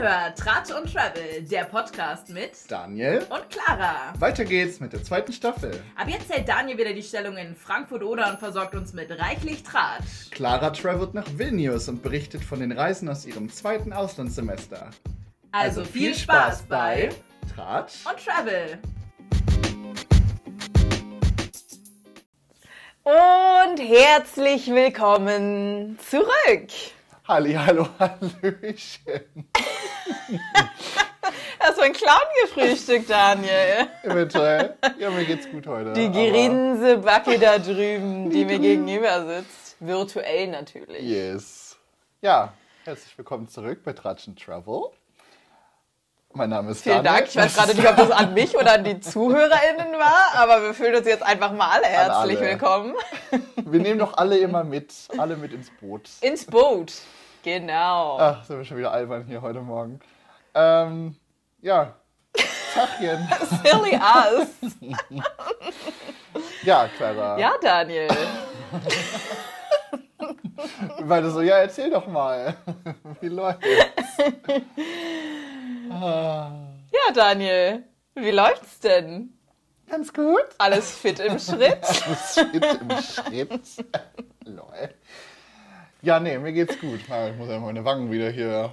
hört Tratsch und Travel, der Podcast mit Daniel. und Clara. Weiter geht's mit der zweiten Staffel. Ab jetzt hält Daniel wieder die Stellung in Frankfurt-Oder und versorgt uns mit reichlich Tratsch. Clara travelt nach Vilnius und berichtet von den Reisen aus ihrem zweiten Auslandssemester. Also, viel Spaß bei Tratsch und Travel. Und herzlich willkommen zurück. Halli, hallo, hallöchen. Hast du einen Clown gefrühstückt, Daniel? Eventuell. Ja, mir geht's gut heute. Die Gerinsebacke da drüben, die mir gegenüber sitzt. Virtuell natürlich. Yes. Ja, herzlich willkommen zurück bei Tratsch und Travel. Mein Name ist Vielen Daniel. Dank. Ich weiß gerade nicht, ob das an mich oder an die ZuhörerInnen war, aber wir fühlen uns jetzt einfach mal alle herzlich alle. willkommen. Wir nehmen doch alle immer mit. Alle mit ins Boot. Ins Boot. Genau. Ach, sind wir schon wieder albern hier heute Morgen. Ähm, ja. Tachchen. Silly us. Ja, Clara. Ja, Daniel. Weil du so, ja, erzähl doch mal. Wie läuft's? Ah, Ja, Daniel. Wie läuft's denn? Ganz gut. Alles fit im Schritt? Das Schritt im Schritt. Lol. Ja, nee, mir geht's gut. Ja, Ich muss ja meine Wangen wieder hier.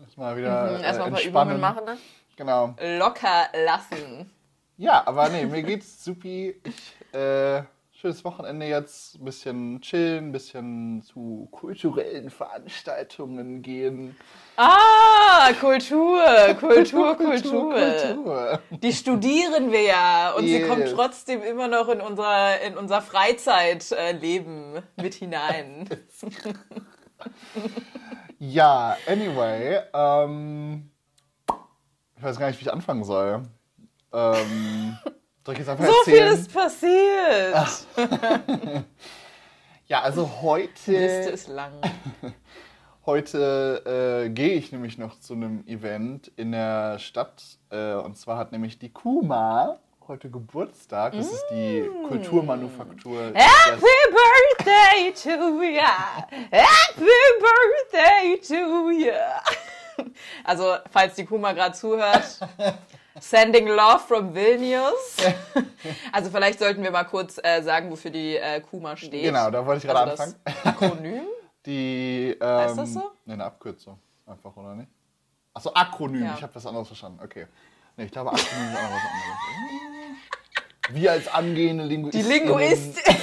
Erstmal wieder äh, Erstmal ein paar. Übungen machen, ne? Genau. Locker lassen. Ja, aber nee, mir geht's supi. Ich, äh, schönes Wochenende jetzt. Ein bisschen chillen, ein bisschen zu kulturellen Veranstaltungen gehen. Ah, Kultur, Kultur, Kultur. Kultur. Die studieren wir ja und sie Yes. kommt trotzdem immer noch in unser, in unser Freizeitleben mit hinein. Ja, anyway, ähm, ich weiß gar nicht, wie ich anfangen soll. Ähm, soll ich jetzt einfach So viel erzählen? ist passiert. ja, also Die Liste heute, ist lang. heute äh, gehe ich nämlich noch zu einem Event in der Stadt. Äh, und zwar hat nämlich die Kuma heute Geburtstag. Das ist die Mm. Kulturmanufaktur. Happy Birthday to ya! Happy Birthday to ya! Also, falls die Kuma gerade zuhört, sending love from Vilnius. Also, vielleicht sollten wir mal kurz äh, sagen, wofür die äh, Kuma steht. Genau, da wollte ich gerade also anfangen. Akronym? Die, ähm, Heißt das so? Nee, eine Abkürzung. Einfach, oder nicht? Achso, Akronym. Ja. Ich habe was anderes verstanden. Okay. Nee, ich glaube, Akronym ist auch noch was anderes. Wir als angehende Die Linguisten. Linguistin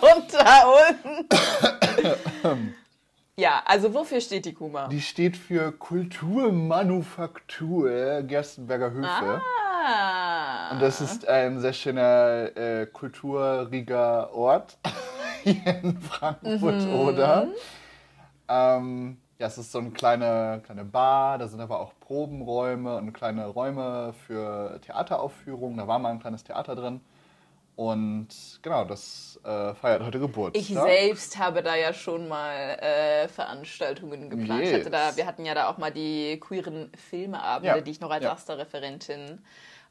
unter uns. Ja, also wofür steht die Kuma? Die steht für Kulturmanufaktur Gerstenberger Höfe. Ah. Und das ist ein sehr schöner äh, kulturriger Ort hier in Frankfurt, Mhm. oder? Ähm, ja, es ist so eine kleine, kleine Bar, da sind aber auch Probenräume und kleine Räume für Theateraufführungen. Da war mal ein kleines Theater drin. Und genau, das äh, feiert heute Geburtstag. Ich selbst habe da ja schon mal äh, Veranstaltungen geplant. Ich hatte Yes. da, wir hatten ja da auch mal die queeren Filmeabende, Ja, die ich noch als ja. Asta-Referentin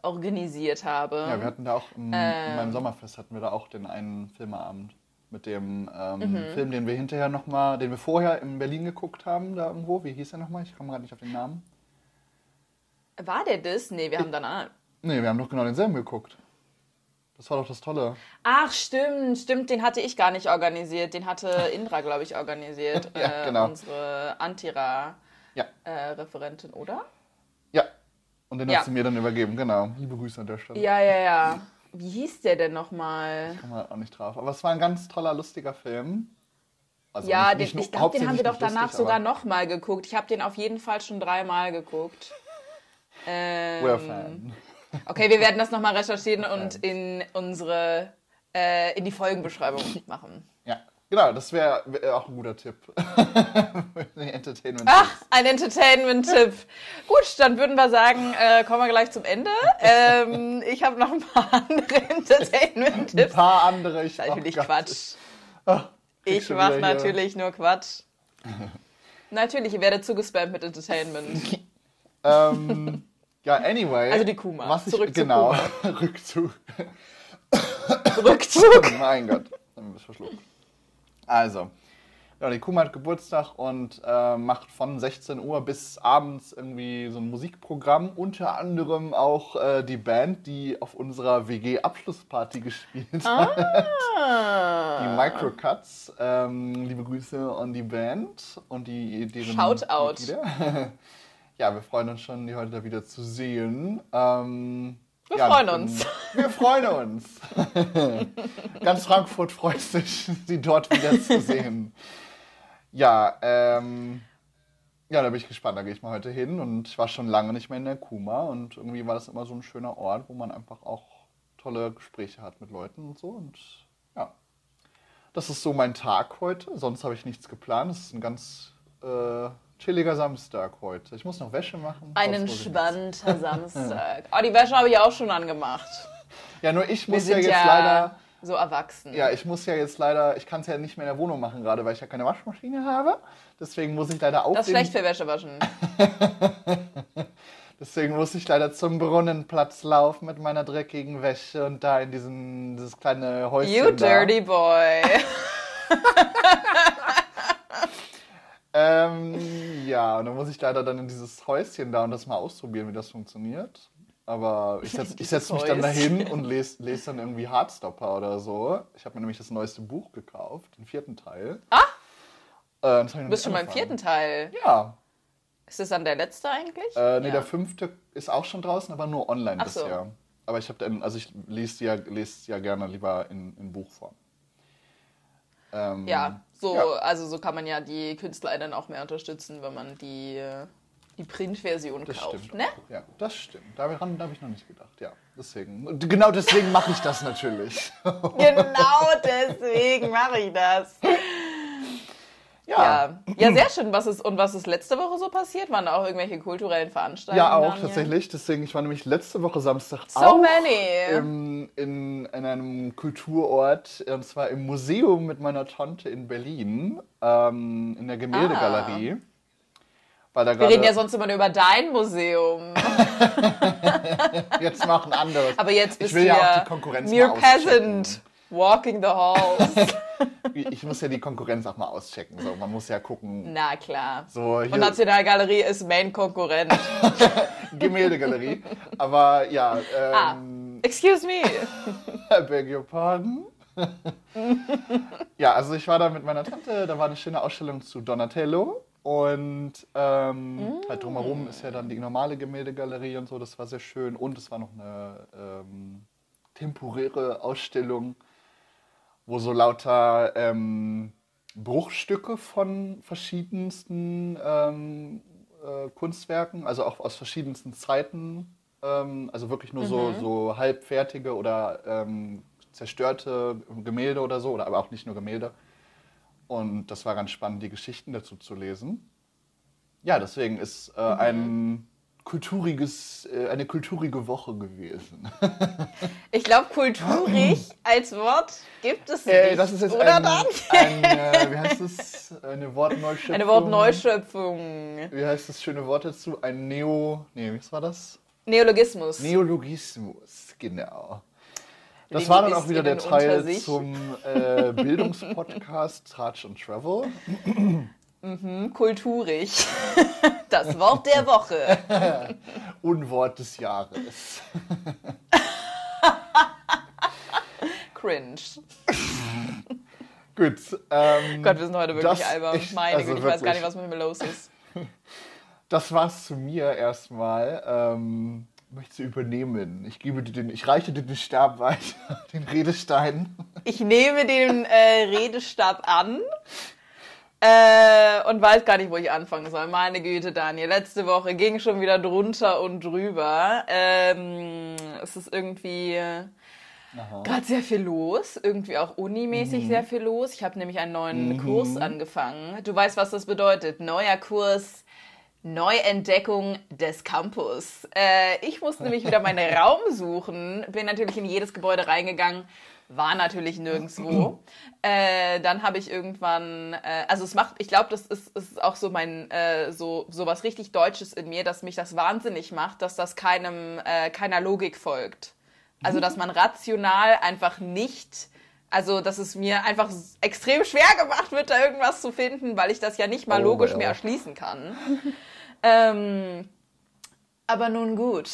organisiert habe. Ja, wir hatten da auch im, in Ähm. meinem Sommerfest hatten wir da auch den einen Filmeabend mit dem ähm, Mhm. Film, den wir hinterher noch mal, den wir vorher in Berlin geguckt haben, da irgendwo. Wie hieß der nochmal? Ich komme gerade nicht auf den Namen. War der das? Nee, wir haben dann. ah- Nee, wir haben doch genau denselben geguckt. Das war doch das Tolle. Ach, stimmt, stimmt, den hatte ich gar nicht organisiert. Den hatte Indra, glaube ich, organisiert. Ja, äh, genau. Unsere Ja, Antira-Referentin, oder? ja. Und den Ja. hast du mir dann übergeben, genau. Liebe Grüße an der Stelle. Ja, ja, ja. Wie hieß der denn nochmal? Kann man auch nicht drauf. Aber es war ein ganz toller, lustiger Film. Also Ja, nicht- den, nicht ich glaube, den haben wir doch danach lustig, sogar nochmal geguckt. Ich habe den auf jeden Fall schon dreimal geguckt. Ähm, We're a fan. Okay, wir werden das nochmal recherchieren und in unsere, äh, in die Folgenbeschreibung machen. Ja, genau, das wäre wär auch ein guter Tipp. Für die Entertainment. Ach, ein Entertainment-Tipp. Gut, dann würden wir sagen, äh, kommen wir gleich zum Ende. Ähm, ich habe noch ein paar andere Ein Entertainment-Tipps. paar andere. Ich Natürlich oh. Quatsch. Krieg Ich mache wieder hier- natürlich nur Quatsch. Natürlich, ihr werdet zugespammt mit Entertainment. Ähm, ja, anyway. Also die Kuma. Was ich, Zurück zu genau, Kuma. Rückzug. Rückzug. mein Gott, dann es verschluckt. Also, Ja, die Kuma hat Geburtstag und äh, macht von 16 Uhr bis abends irgendwie so ein Musikprogramm. Unter anderem auch äh, die Band, die auf unserer WG-Abschlussparty gespielt hat. Ah. Die Microcuts. Ähm, liebe Grüße an die Band und die deren Shoutout. Ja, wir freuen uns schon, die heute wieder zu sehen. Ähm, Wir ja, freuen ich uns. Wir freuen uns. Ganz Frankfurt freut sich, sie dort wieder zu sehen. Ja, ähm, ja, da bin ich gespannt. Da gehe ich mal heute hin und ich war schon lange nicht mehr in der Kuma und irgendwie war das immer so ein schöner Ort, wo man einfach auch tolle Gespräche hat mit Leuten und so. Und ja, das ist so mein Tag heute. Sonst habe ich nichts geplant. Es ist ein ganz äh, chilliger Samstag heute. Ich muss noch Wäsche machen. Ein entspannter Samstag. Oh, die Wäsche habe ich auch schon angemacht. Ja, nur ich muss ja jetzt ja leider. so erwachsen. Ja, ich muss ja jetzt leider, ich kann es ja nicht mehr in der Wohnung machen gerade, weil ich ja keine Waschmaschine habe. Deswegen muss ich leider das ist schlecht für Wäsche waschen. Deswegen muss ich leider zum Brunnenplatz laufen mit meiner dreckigen Wäsche und da in diesen, dieses kleine Häuschen You da. dirty boy. Ähm, ja, und dann muss ich leider dann in dieses Häuschen da und das mal ausprobieren, wie das funktioniert. Aber ich setze setz mich dann dahin und lese les dann irgendwie Hardstopper oder so. Ich habe mir nämlich das neueste Buch gekauft, den vierten Teil. Ah? Äh, das Du bist schon beim vierten Teil. Ja. Ist das dann der letzte eigentlich? Äh, nee, ja. der fünfte ist auch schon draußen, aber nur online Ach so. bisher. Aber ich habe dann, also ich lese ja, lese ja gerne lieber in, in Buchform. Ähm, Ja, so, Ja. also so kann man ja die Künstler dann auch mehr unterstützen, wenn man die, die Printversion Das kauft. stimmt. Ne? Ja, das stimmt. Daran habe ich noch nicht gedacht. Ja, deswegen. Genau deswegen mache ich das natürlich. Genau deswegen mache ich das. Ja. ja, sehr schön. Was ist, und was ist letzte Woche so passiert? Waren da auch irgendwelche kulturellen Veranstaltungen? Ja, auch tatsächlich. Deswegen, ich war nämlich letzte Woche Samstag So auch many. im, in, in einem Kulturort, und zwar im Museum mit meiner Tante in Berlin, ähm, in der Gemäldegalerie. Ah. Wir reden ja sonst immer nur über dein Museum. jetzt machen andere. Aber jetzt Ich bist will du ja auch ja die Konkurrenz mere auschecken. peasant, walking the halls. Ich muss ja die Konkurrenz auch mal auschecken. So, man muss ja gucken. Na klar. So, hier, Und Nationalgalerie ist Main-Konkurrent. Gemäldegalerie. Aber ja, Ah, ähm, excuse me. I beg your pardon. ja, also ich war da mit meiner Tante, da war eine schöne Ausstellung zu Donatello. Und ähm, halt drumherum ist ja dann die normale Gemäldegalerie und so, das war sehr schön. Und es war noch eine ähm, temporäre Ausstellung, wo so lauter ähm, Bruchstücke von verschiedensten ähm, äh, Kunstwerken, also auch aus verschiedensten Zeiten, ähm, also wirklich nur so, so halbfertige oder ähm, zerstörte Gemälde oder so, oder aber auch nicht nur Gemälde. Und das war ganz spannend, die Geschichten dazu zu lesen. Ja, deswegen ist äh, ein kulturiges, äh, eine kulturige Woche gewesen. Ich glaube, kulturig als Wort gibt es nicht. Äh, das ist jetzt oder ein, dann? ein äh, wie heißt es, eine Wortneuschöpfung. Eine Wortneuschöpfung. Wie heißt das schöne Wort dazu? Ein Neo, nee, was war das? Neologismus. Neologismus, genau. Das Die war dann auch wieder der Teil zum äh, Bildungspodcast Tratsch und Travel. Hm, kulturig. Das Wort der Woche. Unwort des Jahres. Cringe. Gut. Ähm, Gott, wir sind heute wirklich albern. ich- Meine also Güte, ich weiß gar nicht, was mit mir los ist. Das war's zu mir erstmal. Ähm, möchtest du übernehmen? Ich gebe dir den, ich reiche dir den Stab weiter, den Redestein. Ich nehme den äh, Redestab an äh, und weiß gar nicht, wo ich anfangen soll. Meine Güte, Daniel. Letzte Woche ging schon wieder drunter und drüber. Ähm, es ist irgendwie gerade sehr viel los. Irgendwie auch unimäßig sehr viel los. Ich habe nämlich einen neuen Kurs angefangen. Du weißt, was das bedeutet. Neuer Kurs. Neuentdeckung des Campus. Äh, ich musste nämlich wieder meinen Raum suchen, bin natürlich in jedes Gebäude reingegangen, war natürlich nirgendwo. Äh, dann habe ich irgendwann, äh, also es macht, ich glaube, das ist, ist auch so mein, äh, so, so was richtig Deutsches in mir, dass mich das wahnsinnig macht, dass das keinem, äh, keiner Logik folgt. Also, dass man rational einfach nicht Also, dass es mir einfach extrem schwer gemacht wird, da irgendwas zu finden, weil ich das ja nicht mal Oh, logisch well. mehr erschließen kann. Ähm, aber nun gut.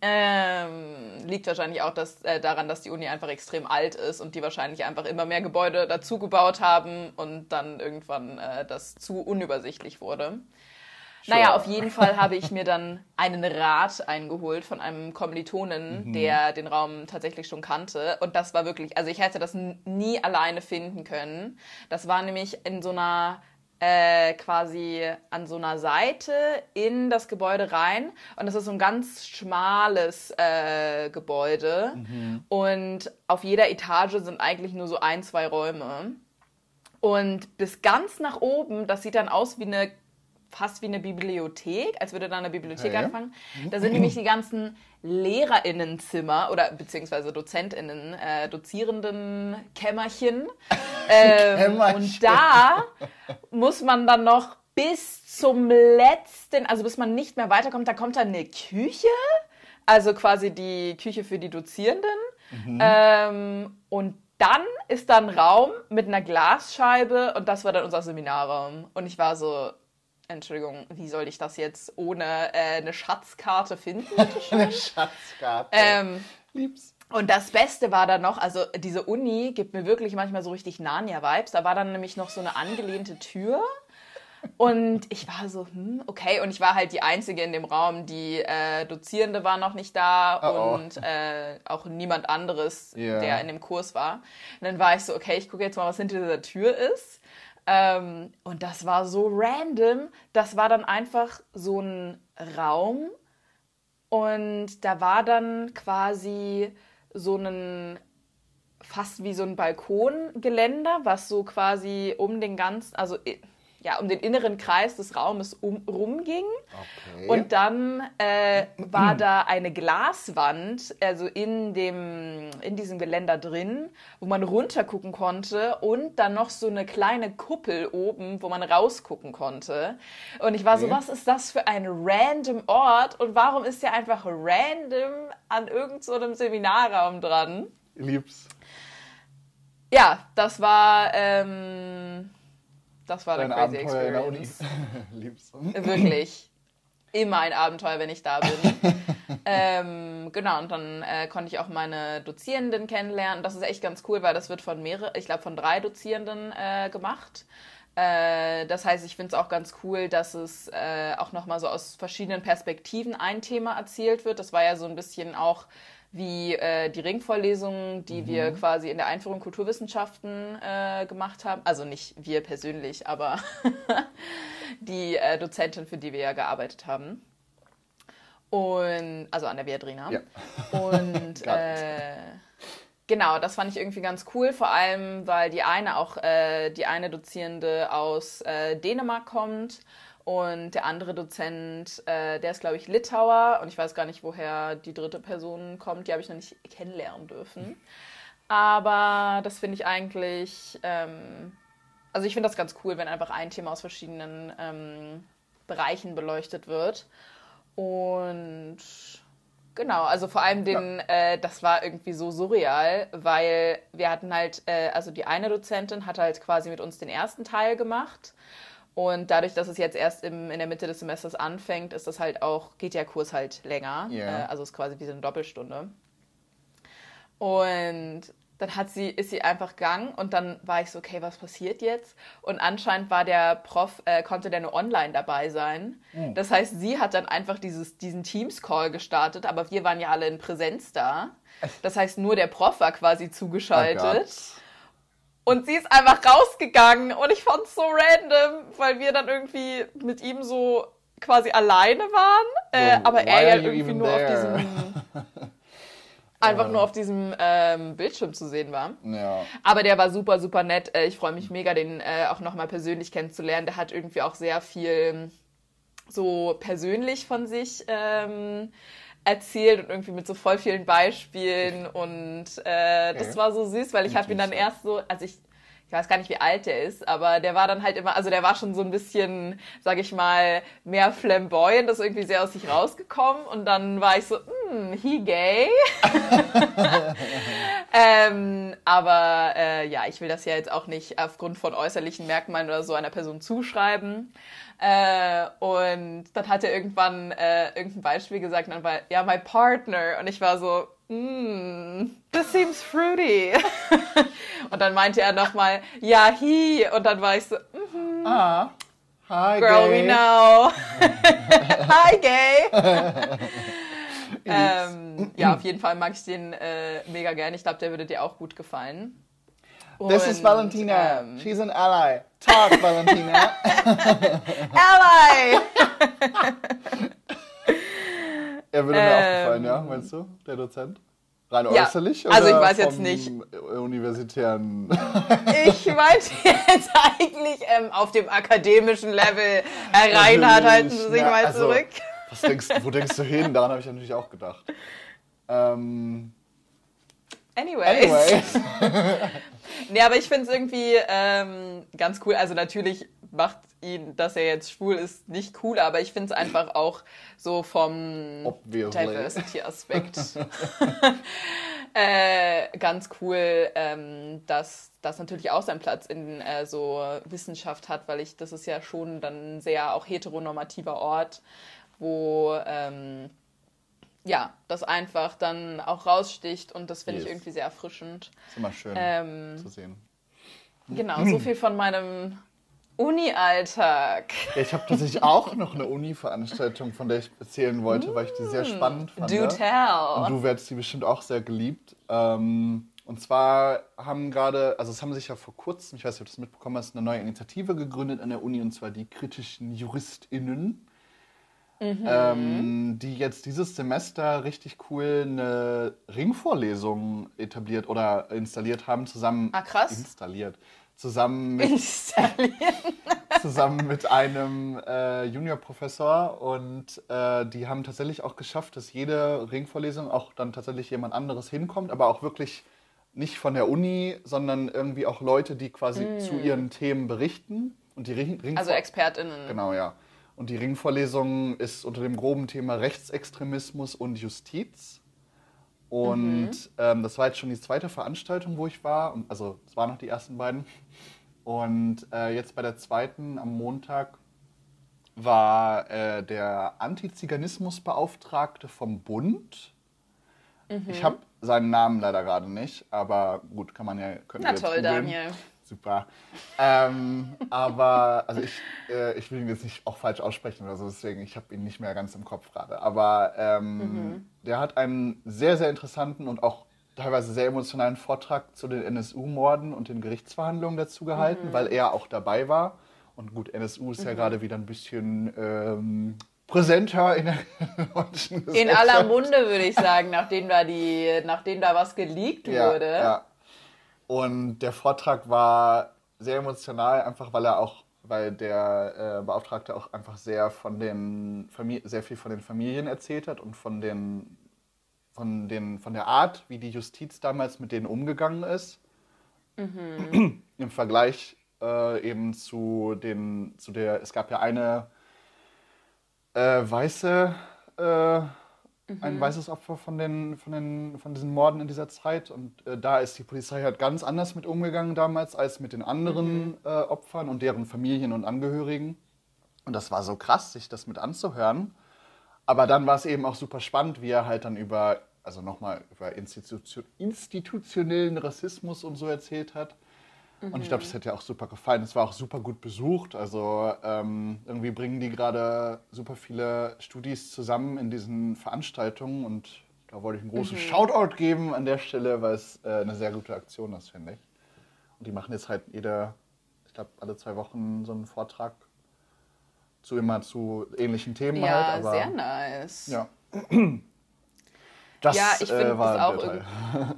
Ähm, liegt wahrscheinlich auch dass, äh, daran, dass die Uni einfach extrem alt ist und die wahrscheinlich einfach immer mehr Gebäude dazu gebaut haben und dann irgendwann äh, das zu unübersichtlich wurde. Naja, auf jeden Fall habe ich mir dann einen Rat eingeholt von einem Kommilitonen, der den Raum tatsächlich schon kannte. Und das war wirklich, also ich hätte das nie alleine finden können. Das war nämlich in so einer, äh, quasi an so einer Seite in das Gebäude rein. Und das ist so ein ganz schmales äh, Gebäude. Und auf jeder Etage sind eigentlich nur so ein, zwei Räume. Und bis ganz nach oben, das sieht dann aus wie eine fast wie eine Bibliothek, als würde da eine Bibliothek Okay. anfangen. Da sind nämlich die ganzen Lehrerinnenzimmer oder beziehungsweise Dozentinnen, äh, Dozierenden Kämmerchen. Ähm, Kämmerchen. und da muss man dann noch bis zum letzten, also bis man nicht mehr weiterkommt, da kommt dann eine Küche, also quasi die Küche für die Dozierenden. Ähm, und dann ist da ein Raum mit einer Glasscheibe und das war dann unser Seminarraum. Und ich war so, Entschuldigung, wie soll ich das jetzt ohne äh, eine Schatzkarte finden? Eine Schatzkarte. ähm, Lieb's. und das Beste war dann noch, also diese Uni gibt mir wirklich manchmal so richtig Narnia-Vibes. Da war dann nämlich noch so eine angelehnte Tür. Und ich war so, hm, okay. Und ich war halt die Einzige in dem Raum. Die äh, Dozierende war noch nicht da Oh, oh. und äh, auch niemand anderes, Ja. der in dem Kurs war. Und dann war ich so, okay, ich gucke jetzt mal, was hinter dieser Tür ist. Ähm, und das war so random. Das war dann einfach so ein Raum, und da war dann quasi so ein fast wie so ein Balkongeländer, was so quasi um den ganzen, also ja, um den inneren Kreis des Raumes um, rumging. Okay. Und dann äh, war da eine Glaswand, also in, dem, in diesem Geländer drin, wo man runtergucken konnte und dann noch so eine kleine Kuppel oben, wo man rausgucken konnte. Und ich war so, Okay. was ist das für ein random Ort und warum ist der einfach random an irgendeinem so einem Seminarraum dran? Lieb's. Ja, das war, ähm, das war eine crazy Abenteuer in der Uni. Experience. Lieb's. Wirklich. Immer ein Abenteuer, wenn ich da bin. ähm, genau, und dann äh, konnte ich auch meine Dozierenden kennenlernen. Das ist echt ganz cool, weil das wird von mehreren, ich glaube von drei Dozierenden äh, gemacht. Äh, das heißt, ich finde es auch ganz cool, dass es äh, auch nochmal so aus verschiedenen Perspektiven ein Thema erzählt wird. Das war ja so ein bisschen auch wie äh, die Ringvorlesungen, die wir quasi in der Einführung Kulturwissenschaften äh, gemacht haben. Also nicht wir persönlich, aber die äh, Dozentin, für die wir ja gearbeitet haben. Und also an der Viadrina. Ja. Und äh, genau, das fand ich irgendwie ganz cool, vor allem weil die eine auch äh, die eine Dozierende aus äh, Dänemark kommt und der andere Dozent, äh, der ist glaube ich Litauer und ich weiß gar nicht, woher die dritte Person kommt. Die habe ich noch nicht kennenlernen dürfen. Aber das finde ich eigentlich, ähm, also ich finde das ganz cool, wenn einfach ein Thema aus verschiedenen ähm, Bereichen beleuchtet wird. Und genau, also vor allem den, äh, das war irgendwie so surreal, weil wir hatten halt, äh, also die eine Dozentin hat halt quasi mit uns den ersten Teil gemacht. Und dadurch, dass es jetzt erst im, in der Mitte des Semesters anfängt, ist das halt auch, geht der Kurs halt länger. Ja. Äh, also ist quasi wie so eine Doppelstunde. Und dann hat sie, ist sie einfach gegangen und dann war ich so, okay, was passiert jetzt? Und anscheinend war der Prof, äh, konnte der nur online dabei sein. Das heißt, sie hat dann einfach dieses, diesen Teams-Call gestartet, aber wir waren ja alle in Präsenz da. Das heißt, nur der Prof war quasi Oh zugeschaltet. Und sie ist einfach rausgegangen und ich fand's so random, weil wir dann irgendwie mit ihm so quasi alleine waren, äh, So, aber er ja irgendwie nur auf diesem einfach nur auf diesem ähm, Bildschirm zu sehen war. Ja. Aber der war super, super nett. Äh, Ich freue mich mega, den äh, auch nochmal persönlich kennenzulernen. Der hat irgendwie auch sehr viel so persönlich von sich ähm, erzählt und irgendwie mit so voll vielen Beispielen. Und äh, das Okay. war so süß, weil ich habe ihn dann erst so, also ich, ich weiß gar nicht, wie alt der ist, aber der war dann halt immer, also der war schon so ein bisschen, sag ich mal, mehr flamboyant, ist irgendwie sehr aus sich rausgekommen und dann war ich so, hm, he gay. ähm, aber äh, ja, ich will das ja jetzt auch nicht aufgrund von äußerlichen Merkmalen oder so einer Person zuschreiben. Äh, und dann hat er irgendwann äh, irgendein Beispiel gesagt und dann war, ja, my partner. Und ich war so, mm, this seems fruity. und dann meinte er nochmal, ja, he. Und dann war ich so, mm, Ah, hi, girl, gay. we know. Hi, gay. Ähm, ja, auf jeden Fall mag ich den äh, mega gern. Ich glaube, der würde dir auch gut gefallen. This is Und, Valentina. ähm, She's an ally. Talk, Valentina. Ally! er würde mir Ähm, auch gefallen, ja, meinst du, der Dozent? Rein Ja, äußerlich? also ich oder weiß jetzt nicht. Universitären. Ich meinte jetzt eigentlich ähm, auf dem akademischen Level. Herr Reinhardt, halten Sie sich mal also, zurück. Denkst, wo denkst du hin? Daran habe ich natürlich auch gedacht. Ähm, Anyways. anyways. Nee, aber ich finde es irgendwie ähm, ganz cool. Also natürlich macht ihn, dass er jetzt schwul ist, nicht cool, aber ich finde es einfach auch so vom. Diversity-Aspekt äh, ganz cool, ähm, dass das natürlich auch seinen Platz in äh, so Wissenschaft hat, weil ich, das ist ja schon dann ein sehr auch heteronormativer Ort, wo ähm, ja, das einfach dann auch raussticht und das finde ich Yes. irgendwie sehr erfrischend. Ist immer schön Ähm, zu sehen. Genau, so viel von meinem Uni-Alltag. Ja, ich habe tatsächlich auch noch eine Uni-Veranstaltung, von der ich erzählen wollte, weil ich die sehr spannend fand. Do Und tell. du werdest die bestimmt auch sehr geliebt. Ähm, und zwar haben gerade, also es haben sich ja vor kurzem, ich weiß nicht, ob du das mitbekommen hast, eine neue Initiative gegründet an der Uni, und zwar die kritischen JuristInnen. Ähm, die jetzt dieses Semester richtig cool eine Ringvorlesung etabliert oder installiert haben, zusammen Ah, krass. installiert. Zusammen mit zusammen mit einem äh, Juniorprofessor und äh, die haben tatsächlich auch geschafft, dass jede Ringvorlesung auch dann tatsächlich jemand anderes hinkommt, aber auch wirklich nicht von der Uni, sondern irgendwie auch Leute, die quasi zu ihren Themen berichten und die Ring Ringvor- Also ExpertInnen. Genau, ja. Und die Ringvorlesung ist unter dem groben Thema Rechtsextremismus und Justiz. Und ähm, das war jetzt schon die zweite Veranstaltung, wo ich war. Also es waren noch die ersten beiden. Und äh, jetzt bei der zweiten am Montag war äh, der Antiziganismusbeauftragte vom Bund. Ich habe seinen Namen leider gerade nicht, aber gut, kann man ja. Na toll. Daniel. Super. Ähm, aber, also ich, äh, ich will ihn jetzt nicht auch falsch aussprechen oder so, deswegen, ich habe ihn nicht mehr ganz im Kopf gerade. Aber ähm, der hat einen sehr, sehr interessanten und auch teilweise sehr emotionalen Vortrag zu den NSU-Morden und den Gerichtsverhandlungen dazu gehalten, weil er auch dabei war. Und gut, NSU ist ja gerade wieder ein bisschen ähm, präsenter in der deutschen In aller Munde, würde ich sagen, nachdem da, die, nachdem da was geleakt wurde. Ja. Und der Vortrag war sehr emotional, einfach weil er auch, weil der äh, Beauftragte auch einfach sehr von den Famili sehr viel von den Familien erzählt hat und von den, von den, von der Art, wie die Justiz damals mit denen umgegangen ist. Im Vergleich äh, eben zu den, zu der, es gab ja eine äh, weiße äh, ein weißes Opfer von, den, von, den, von diesen Morden in dieser Zeit. Und äh, da ist die Polizei halt ganz anders mit umgegangen damals als mit den anderen äh, Opfern und deren Familien und Angehörigen. Und das war so krass, sich das mit anzuhören. Aber dann war es eben auch super spannend, wie er halt dann über, also nochmal über Institution, institutionellen Rassismus und so erzählt hat. Und ich glaube, das hätte ja auch super gefallen. Es war auch super gut besucht. Also ähm, irgendwie bringen die gerade super viele Studis zusammen in diesen Veranstaltungen. Und da wollte ich einen großen Shoutout geben an der Stelle, weil es äh, eine sehr gute Aktion ist, finde ich. Und die machen jetzt halt jede, ich glaube, alle zwei Wochen so einen Vortrag zu immer zu ähnlichen Themen Ja, halt. Aber, sehr nice. Ja. Das Ja, ich finde äh, das auch Teil.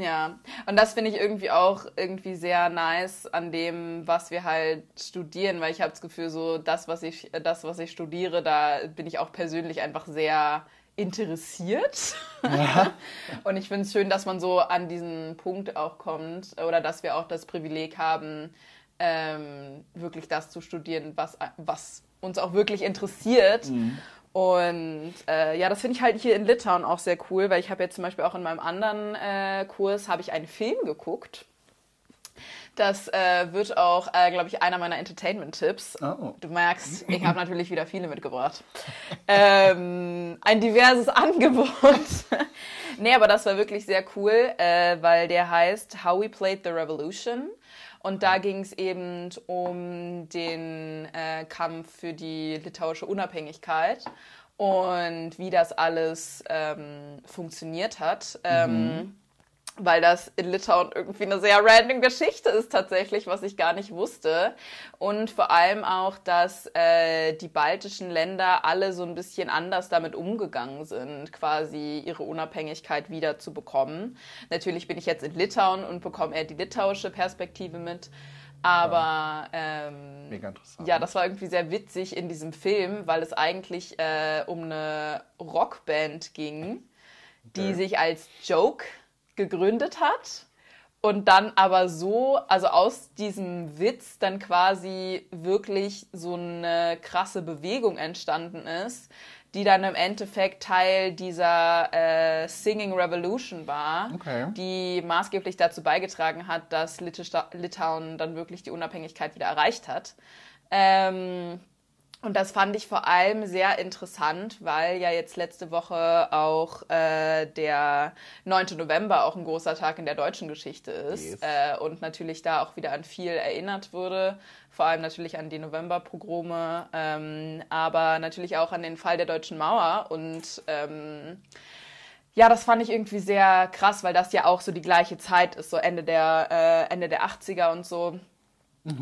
Ja, und das finde ich irgendwie auch irgendwie sehr nice an dem, was wir halt studieren, weil ich habe das Gefühl, so das, was ich, das, was ich studiere, da bin ich auch persönlich einfach sehr interessiert. und ich finde es schön, dass man so an diesen Punkt auch kommt oder dass wir auch das Privileg haben, ähm, wirklich das zu studieren, was, was uns auch wirklich interessiert. Mhm. Und äh, ja, das finde ich halt hier in Litauen auch sehr cool, weil ich habe jetzt zum Beispiel auch in meinem anderen äh, Kurs habe ich einen Film geguckt. Das äh, wird auch, äh, glaube ich, einer meiner Entertainment-Tipps. Oh. Du merkst, ich habe natürlich wieder viele mitgebracht. ähm, ein diverses Angebot. nee, aber das war wirklich sehr cool, äh, weil der heißt How We Played the Revolution. Und da ging es eben um den äh, Kampf für die litauische Unabhängigkeit und wie das alles ähm, funktioniert hat. Ähm, weil das in Litauen irgendwie eine sehr random Geschichte ist tatsächlich, was ich gar nicht wusste. Und vor allem auch, dass äh, die baltischen Länder alle so ein bisschen anders damit umgegangen sind, quasi ihre Unabhängigkeit wieder zu bekommen. Natürlich bin ich jetzt in Litauen und bekomme eher die litauische Perspektive mit. Aber ähm, Mega interessant. ja, das war irgendwie sehr witzig in diesem Film, weil es eigentlich äh, um eine Rockband ging, die Okay. sich als Joke gegründet hat und dann aber so, also aus diesem Witz dann quasi wirklich so eine krasse Bewegung entstanden ist, die dann im Endeffekt Teil dieser äh, Singing Revolution war, Okay. die maßgeblich dazu beigetragen hat, dass Litauen dann wirklich die Unabhängigkeit wieder erreicht hat. Ähm, und das fand ich vor allem sehr interessant, weil ja jetzt letzte Woche auch äh, der 9. November auch ein großer Tag in der deutschen Geschichte ist Yes. äh, und natürlich da auch wieder an viel erinnert wurde, vor allem natürlich an die Novemberpogrome, ähm, aber natürlich auch an den Fall der deutschen Mauer und ähm, ja, das fand ich irgendwie sehr krass, weil das ja auch so die gleiche Zeit ist, so Ende der, äh, Ende der 80er und so.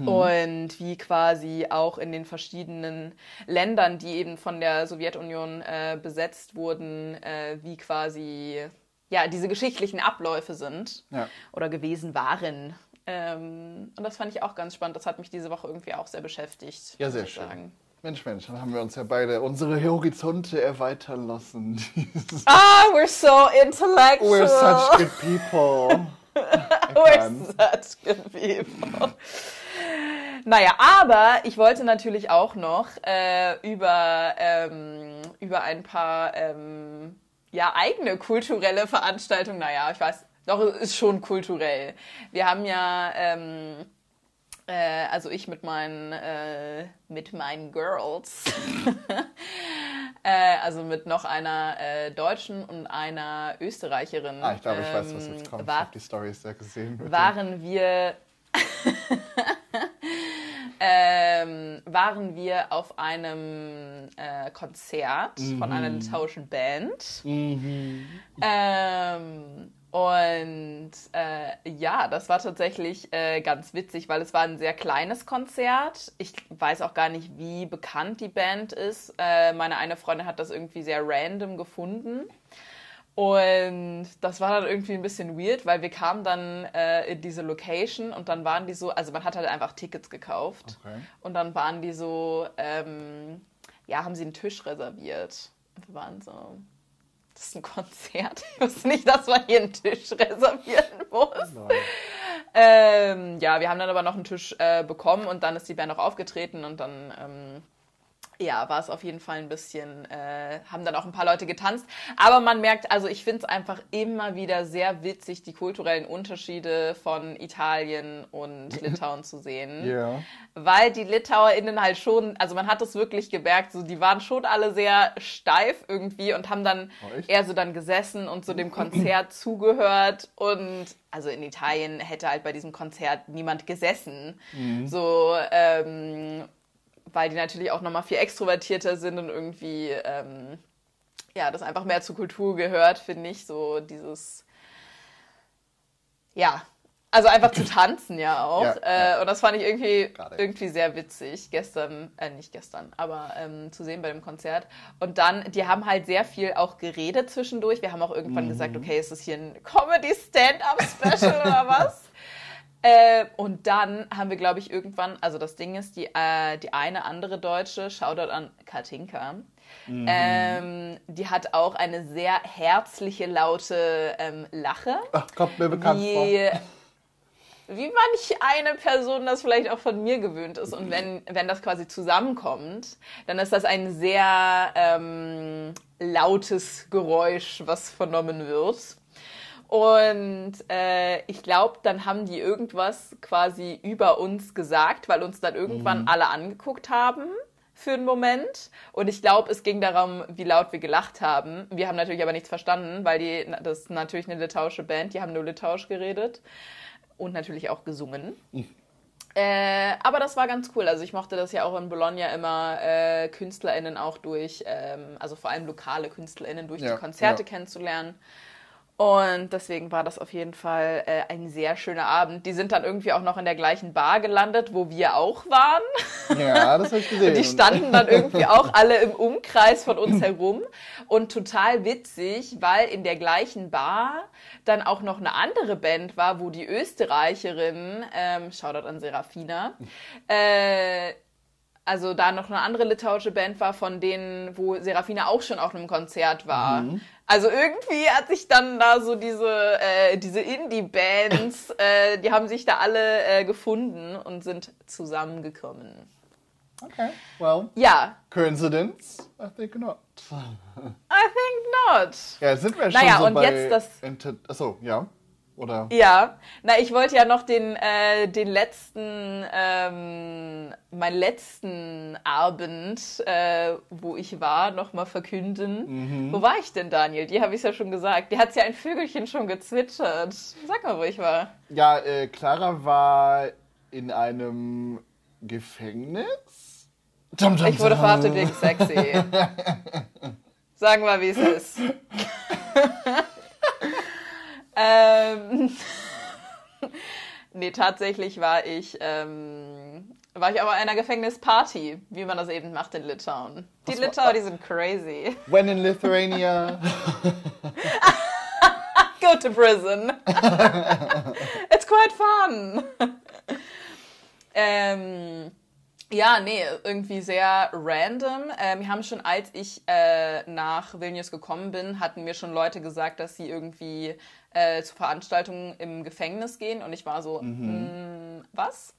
Und wie quasi auch in den verschiedenen Ländern, die eben von der Sowjetunion äh, besetzt wurden, äh, wie quasi ja diese geschichtlichen Abläufe sind Ja. oder gewesen waren. Ähm, und das fand ich auch ganz spannend. Das hat mich diese Woche irgendwie auch sehr beschäftigt. Ja, sehr schön. Sagen. Mensch, Mensch, dann haben wir uns ja beide unsere Horizonte erweitern lassen. Ah, we're so intellectual. We're such good people. We're such good people. Naja, aber ich wollte natürlich auch noch äh, über, ähm, über ein paar ähm, ja, eigene kulturelle Veranstaltungen, naja, ich weiß, doch, es ist schon kulturell. Wir haben ja, ähm, äh, also ich mit meinen, äh, mit meinen Girls, äh, also mit noch einer äh, Deutschen und einer Österreicherin. Ah, ich glaube, ich weiß, was ähm, jetzt kommt. Ich War, habe die Stories ja gesehen. waren wir ähm, waren wir auf einem äh, Konzert von einer litauischen Band. dem- Ähm, und äh, ja, das war tatsächlich äh, ganz witzig, weil es war ein sehr kleines Konzert. Ich weiß auch gar nicht, wie bekannt die Band ist. Äh, meine eine Freundin hat das irgendwie sehr random gefunden. Und das war dann irgendwie ein bisschen weird, weil wir kamen dann äh, in diese Location und dann waren die so, also man hat halt einfach Tickets gekauft. Okay. Und dann waren die so, ähm, ja, haben sie einen Tisch reserviert. Und wir waren so, das ist ein Konzert. Ich wusste nicht, dass man hier einen Tisch reservieren muss. Ähm, ja, wir haben dann aber noch einen Tisch äh, bekommen und dann ist die Band auch aufgetreten und dann ähm, ja, war es auf jeden Fall ein bisschen, äh, haben dann auch ein paar Leute getanzt. Aber man merkt, also ich finde es einfach immer wieder sehr witzig, die kulturellen Unterschiede von Italien und Litauen zu sehen. Ja. Weil die LitauerInnen halt schon, also man hat es wirklich gemerkt, so die waren schon alle sehr steif irgendwie und haben dann Oh, eher so dann gesessen und so dem Konzert zugehört und also in Italien hätte halt bei diesem Konzert niemand gesessen. So, ähm, weil die natürlich auch nochmal viel extrovertierter sind und irgendwie, ähm, ja, das einfach mehr zur Kultur gehört, finde ich, so dieses, ja, also einfach zu tanzen ja auch. Ja, äh, ja. Und das fand ich irgendwie, Gerade. irgendwie sehr witzig gestern, äh, nicht gestern, aber ähm, zu sehen bei dem Konzert. Und dann, die haben halt sehr viel auch geredet zwischendurch. Wir haben auch irgendwann Mhm. gesagt, okay, ist das hier ein Comedy-Stand-Up-Special oder was? Äh, und dann haben wir, glaube ich, irgendwann, also das Ding ist, die, äh, die eine andere Deutsche, Shoutout an Katinka, Ähm, die hat auch eine sehr herzliche, laute ähm, Lache. Ach, kommt mir bekannt vor. Wie, wie manch eine Person das vielleicht auch von mir gewöhnt ist. Und wenn, wenn das quasi zusammenkommt, dann ist das ein sehr ähm, lautes Geräusch, was vernommen wird. Und äh, ich glaube, dann haben die irgendwas quasi über uns gesagt, weil uns dann irgendwann alle angeguckt haben für einen Moment. Und ich glaube, es ging darum, wie laut wir gelacht haben. Wir haben natürlich aber nichts verstanden, weil die, das ist natürlich eine litauische Band, die haben nur litauisch geredet und natürlich auch gesungen. Äh, aber das war ganz cool. Also ich mochte das ja auch in Bologna immer, äh, KünstlerInnen auch durch, ähm, also vor allem lokale KünstlerInnen durch Ja, die Konzerte ja. kennenzulernen. Und deswegen war das auf jeden Fall äh, ein sehr schöner Abend. Die sind dann irgendwie auch noch in der gleichen Bar gelandet, wo wir auch waren. Ja, das habe ich gesehen. Die standen dann irgendwie auch alle im Umkreis von uns herum. Und total witzig, weil in der gleichen Bar dann auch noch eine andere Band war, wo die Österreicherin, ähm, Shoutout an Serafina, äh, also da noch eine andere litauische Band war, von denen, wo Serafina auch schon auf einem Konzert war. Also irgendwie hat sich dann da so diese, äh, diese Indie-Bands, äh, die haben sich da alle äh, gefunden und sind zusammengekommen. Okay, well, Ja, coincidence? I think not. I think not. Ja, sind wir schon Naja, so und bei... jetzt das- Inter Achso, ja. Oder... Ja, na, ich wollte ja noch den, äh, den letzten, ähm, meinen letzten Abend, äh, wo ich war, nochmal verkünden. Wo war ich denn, Daniel? Die habe ich ja schon gesagt. Die hat ja ein Vögelchen schon gezwitschert. Sag mal, wo ich war. Ja, äh, Clara war in einem Gefängnis. Dum, dum, Ich wurde verhaftet wegen sexy. Sagen wir, wie es ist. ähm, nee, tatsächlich war ich, ähm, war ich aber einer Gefängnisparty, wie man das eben macht in Litauen. Die Was war- Litauer, die sind crazy. When in Lithuania. Go to prison. It's quite fun. ähm, ja, nee, irgendwie sehr random. Ähm, wir haben schon, als ich äh, nach Vilnius gekommen bin, hatten mir schon Leute gesagt, dass sie irgendwie äh, zu Veranstaltungen im Gefängnis gehen. Und ich war so, "Mm, was?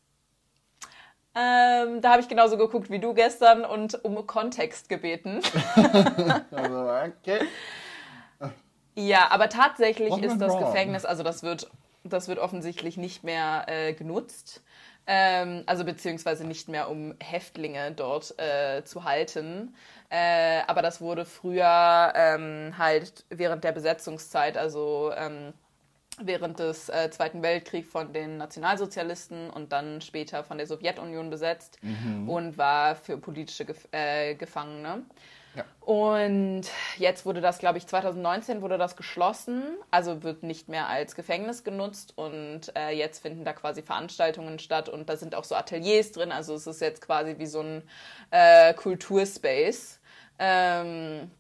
Ähm, da habe ich genauso geguckt wie du gestern und um Kontext gebeten. also, okay. Ja, aber tatsächlich What ist das wrong? Gefängnis, also das wird, das wird offensichtlich nicht mehr äh, genutzt. Ähm, also beziehungsweise nicht mehr, um Häftlinge dort äh, zu halten. Äh, aber das wurde früher ähm, halt während der Besetzungszeit, also ähm, während des äh, Zweiten Weltkriegs von den Nationalsozialisten und dann später von der Sowjetunion besetzt und war für politische Gef äh, Gefangene. Und jetzt wurde das, glaube ich, 2019 wurde das geschlossen, also wird nicht mehr als Gefängnis genutzt und äh, jetzt finden da quasi Veranstaltungen statt und da sind auch so Ateliers drin, also es ist jetzt quasi wie so ein äh, Kulturspace. Ähm,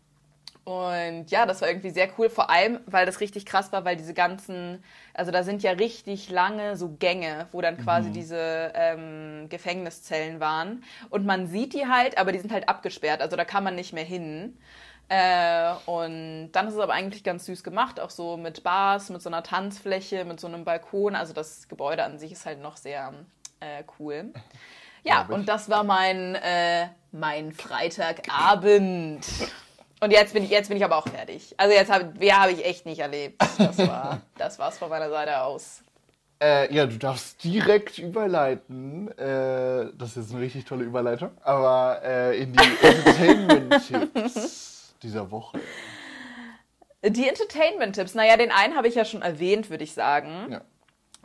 und ja, das war irgendwie sehr cool, vor allem, weil das richtig krass war, weil diese ganzen, also da sind ja richtig lange so Gänge, wo dann quasi diese ähm, Gefängniszellen waren. Und man sieht die halt, aber die sind halt abgesperrt, also da kann man nicht mehr hin. Äh, und dann ist es aber eigentlich ganz süß gemacht, auch so mit Bars, mit so einer Tanzfläche, mit so einem Balkon. Also das Gebäude an sich ist halt noch sehr äh, cool. Ja, und das war mein, äh, mein Freitagabend. Und jetzt bin ich, jetzt bin ich aber auch fertig. Also jetzt habe mehr habe ich echt nicht erlebt. Das war, das war's von meiner Seite aus. Äh, ja, du darfst direkt überleiten. Äh, das ist jetzt eine richtig tolle Überleitung. Aber äh, in die Entertainment-Tipps dieser Woche. Die Entertainment-Tipps, naja, den einen habe ich ja schon erwähnt, würde ich sagen. Ja.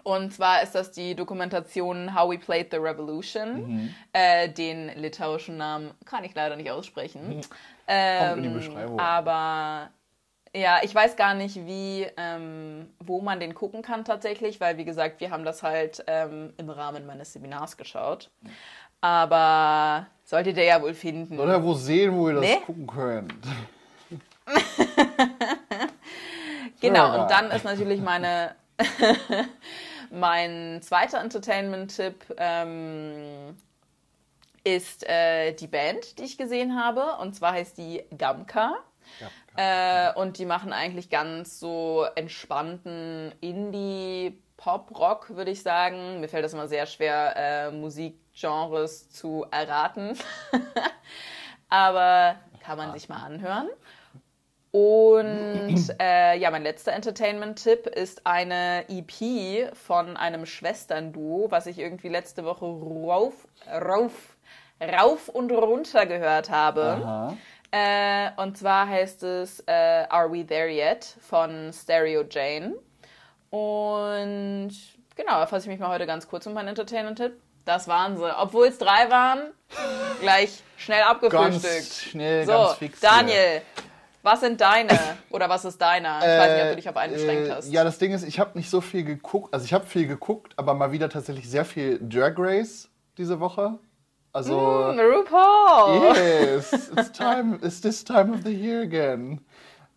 Und zwar ist das die Dokumentation How We Played the Revolution. Äh, den litauischen Namen kann ich leider nicht aussprechen. Ähm, die Beschreibung. Aber ja, ich weiß gar nicht, wie, ähm, wo man den gucken kann tatsächlich, weil wie gesagt, wir haben das halt ähm, im Rahmen meines Seminars geschaut. Aber solltet ihr ja wohl finden. Oder wo sehen, wo ihr das Nee. gucken könnt. Genau, und dann ist natürlich meine mein zweiter Entertainment-Tipp ähm, ist äh, die Band, die ich gesehen habe. Und zwar heißt die Gamka. Ja, Äh, und die machen eigentlich ganz so entspannten Indie-Pop-Rock, würde ich sagen. Mir fällt das immer sehr schwer, äh, Musikgenres zu erraten. Aber kann man sich mal anhören. Und äh, ja, mein letzter Entertainment-Tipp ist eine EP von einem Schwesternduo, was ich irgendwie letzte Woche rauf, rauf, rauf und runter gehört habe. Äh, und zwar heißt es äh, Are We There Yet von Stereo Jane. Und genau, da fasse ich mich mal heute ganz kurz um meinen Entertainment-Tipp. Das waren sie. Obwohl es drei waren, gleich schnell abgefrühstückt. Ganz schnell, so, ganz fix. hier. Was sind deine? Oder was ist deiner? Ich weiß nicht, ob du dich auf einen beschränkt äh, hast. Ja, das Ding ist, ich habe nicht so viel geguckt. Also ich habe viel geguckt, aber mal wieder tatsächlich sehr viel Drag Race diese Woche. Also Hm, RuPaul. yes, it's time. It's this time of the year again.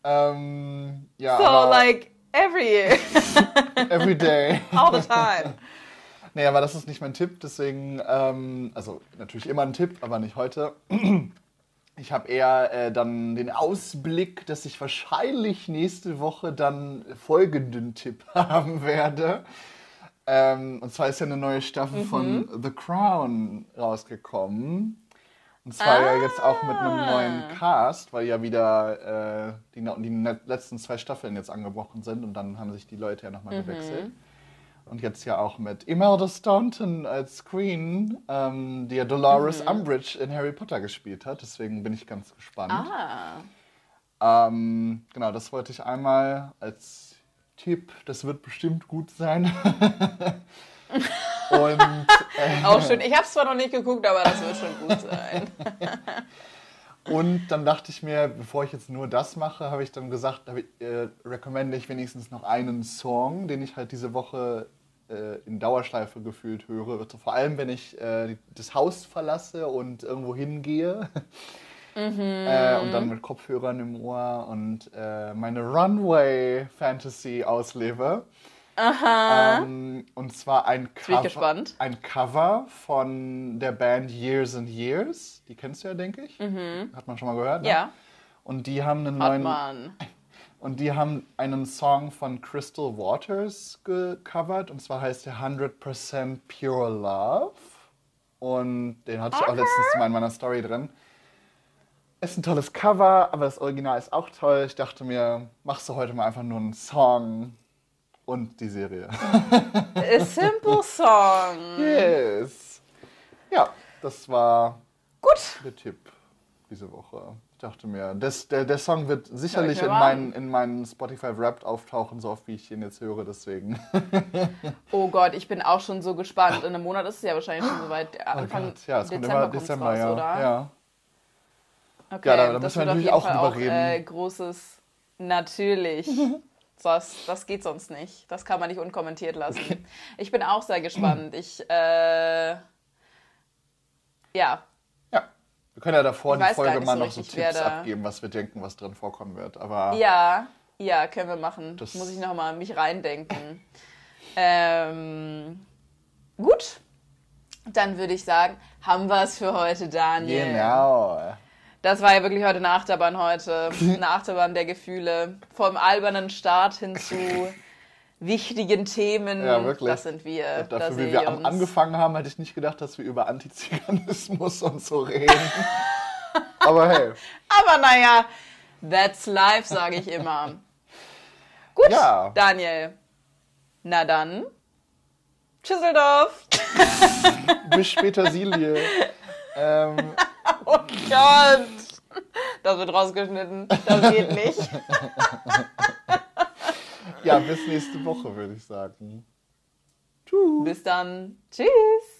Ähm, ja, So, aber like, every year. every day. All the time. Nee, aber das ist nicht mein Tipp, deswegen, ähm, also natürlich immer ein Tipp, aber nicht heute. Ich habe eher äh, dann den Ausblick, dass ich wahrscheinlich nächste Woche dann folgenden Tipp haben werde. Ähm, und zwar ist ja eine neue Staffel von The Crown rausgekommen. Und zwar ja jetzt auch mit einem neuen Cast, weil ja wieder äh, die, die letzten zwei Staffeln jetzt angebrochen sind und dann haben sich die Leute ja nochmal gewechselt. Und jetzt ja auch mit Imelda Staunton als Queen, ähm, die ja Dolores Umbridge in Harry Potter gespielt hat. Deswegen bin ich ganz gespannt. Ah. Ähm, genau, das wollte ich einmal als Tipp. Das wird bestimmt gut sein. Und äh, Auch schön. Ich habe es zwar noch nicht geguckt, aber das wird schon gut sein. Und dann dachte ich mir, bevor ich jetzt nur das mache, habe ich dann gesagt, äh, recommende ich wenigstens noch einen Song, den ich halt diese Woche äh, in Dauerschleife gefühlt höre. Vor allem, wenn ich äh, das Haus verlasse und irgendwo hingehe. Äh, und dann mit Kopfhörern im Ohr und äh, meine Runway-Fantasy auslebe. Ähm, und zwar ein Cover, ein Cover von der Band Years and Years. Die kennst du ja, denke ich. Hat man schon mal gehört. Ne? Mhm. Ja, Und die haben einen hat neuen man. und die haben einen Song von Crystal Waters gecovert und zwar heißt der 100% Pure Love. Und den hatte ich auch letztens mal in meiner Story drin. Ist ein tolles Cover, aber das Original ist auch toll. Ich dachte mir, machst du heute mal einfach nur einen Song und die Serie. A simple song. yes. Ja, das war Gut. der Tipp diese Woche. Ich dachte mir, das, der, der Song wird sicherlich in meinen, in meinen Spotify Wrapped auftauchen, so oft wie ich ihn jetzt höre, deswegen. Oh Gott, ich bin auch schon so gespannt. In einem Monat ist es ja wahrscheinlich schon soweit. Oh Anfang Gott, ja, es kommt Dezember immer kommt's Dezember, raus, ja. oder? ja. Okay, Ja, da- da müssen wir natürlich auch drüber reden. äh, großes. Natürlich. Das, das geht sonst nicht. Das kann man nicht unkommentiert lassen. Ich bin auch sehr gespannt. Ich, äh, ja, ja. Wir können ja davor Ich die Folge mal so noch so Tipps da- abgeben, was wir denken, was drin vorkommen wird. Aber ja, ja, können wir machen. Das- Muss ich nochmal mich reindenken. ähm, gut, dann würde ich sagen, haben wir es für heute, Daniel. genau. Das war ja wirklich heute eine Achterbahn heute. Eine Achterbahn der Gefühle. Vom albernen Start hin zu wichtigen Themen. Ja, wirklich. Das sind wir. da Dafür, sehe wie wir uns. angefangen haben, hätte ich nicht gedacht, dass wir über Antiziganismus und so reden. Aber hey, Aber naja, that's life, sage ich immer. Gut, Ja. Daniel. Na dann. Tschüsseldorf. bis später, Silie. ähm, Oh Gott. Das wird rausgeschnitten. Das geht nicht. ja, bis nächste Woche, würde ich sagen. Tschüss. Bis dann. Tschüss.